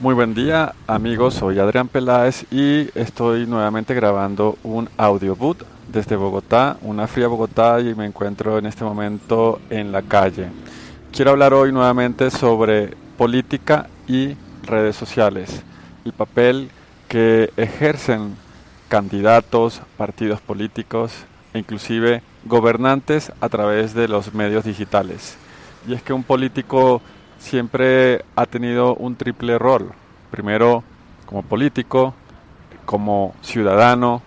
Muy buen día amigos, soy Adrián Peláez y estoy nuevamente grabando un audioboot desde Bogotá, una fría Bogotá y me encuentro en este momento en la calle. Quiero hablar hoy nuevamente sobre política y redes sociales, el papel que ejercen candidatos, partidos políticos e inclusive gobernantes a través de los medios digitales. Y es que un político siempre ha tenido un triple rol. Primero como político, como ciudadano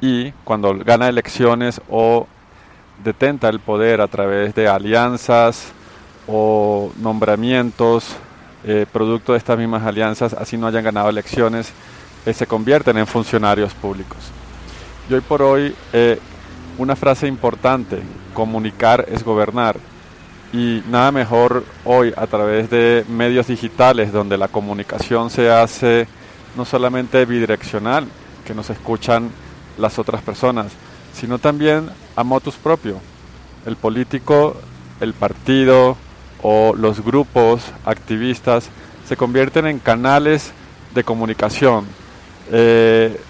y cuando gana elecciones o detenta el poder a través de alianzas o nombramientos eh, producto de estas mismas alianzas, así no hayan ganado elecciones, eh, se convierten en funcionarios públicos. Y hoy por hoy, eh, una frase importante, comunicar es gobernar y nada mejor hoy a través de medios digitales donde la comunicación se hace no solamente bidireccional, que nos escuchan las otras personas, sino también a motus propio. El político, el partido o los grupos activistas se convierten en canales de comunicación eh,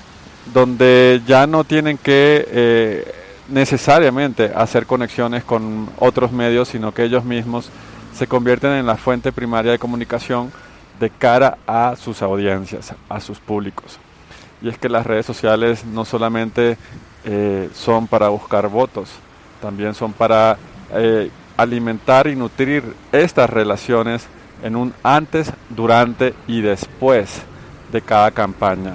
donde ya no tienen que eh, necesariamente hacer conexiones con otros medios, sino que ellos mismos se convierten en la fuente primaria de comunicación de cara a sus audiencias, a sus públicos. Y es que las redes sociales no solamente eh, son para buscar votos, también son para eh, alimentar y nutrir estas relaciones en un antes, durante y después de cada campaña.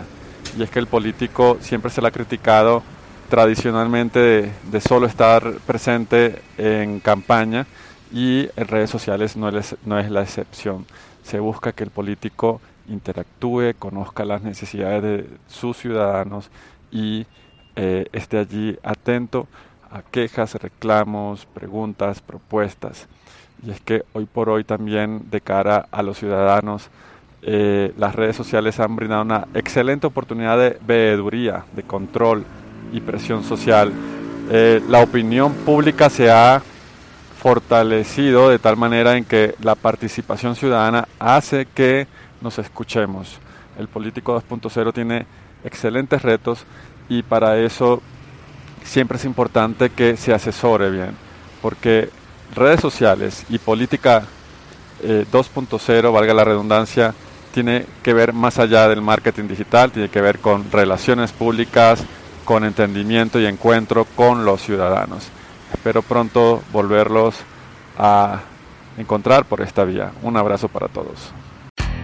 Y es que el político siempre se le ha criticado tradicionalmente de, solo estar presente en campaña y en redes sociales no es, no es la excepción. Se busca que el político interactúe, conozca las necesidades de sus ciudadanos y eh, esté allí atento a quejas, reclamos, preguntas, propuestas. Y es que hoy por hoy también de cara a los ciudadanos, eh, las redes sociales han brindado una excelente oportunidad de veeduría, de control, y presión social, eh, la opinión pública se ha fortalecido de tal manera en que la participación ciudadana hace que nos escuchemos. El político 2.0 tiene excelentes retos y para eso siempre es importante que se asesore bien, porque redes sociales y política 2.0, eh, valga la redundancia, tiene que ver más allá del marketing digital, tiene que ver con relaciones públicas, con entendimiento y encuentro con los ciudadanos. Espero pronto volverlos a encontrar por esta vía. Un abrazo para todos.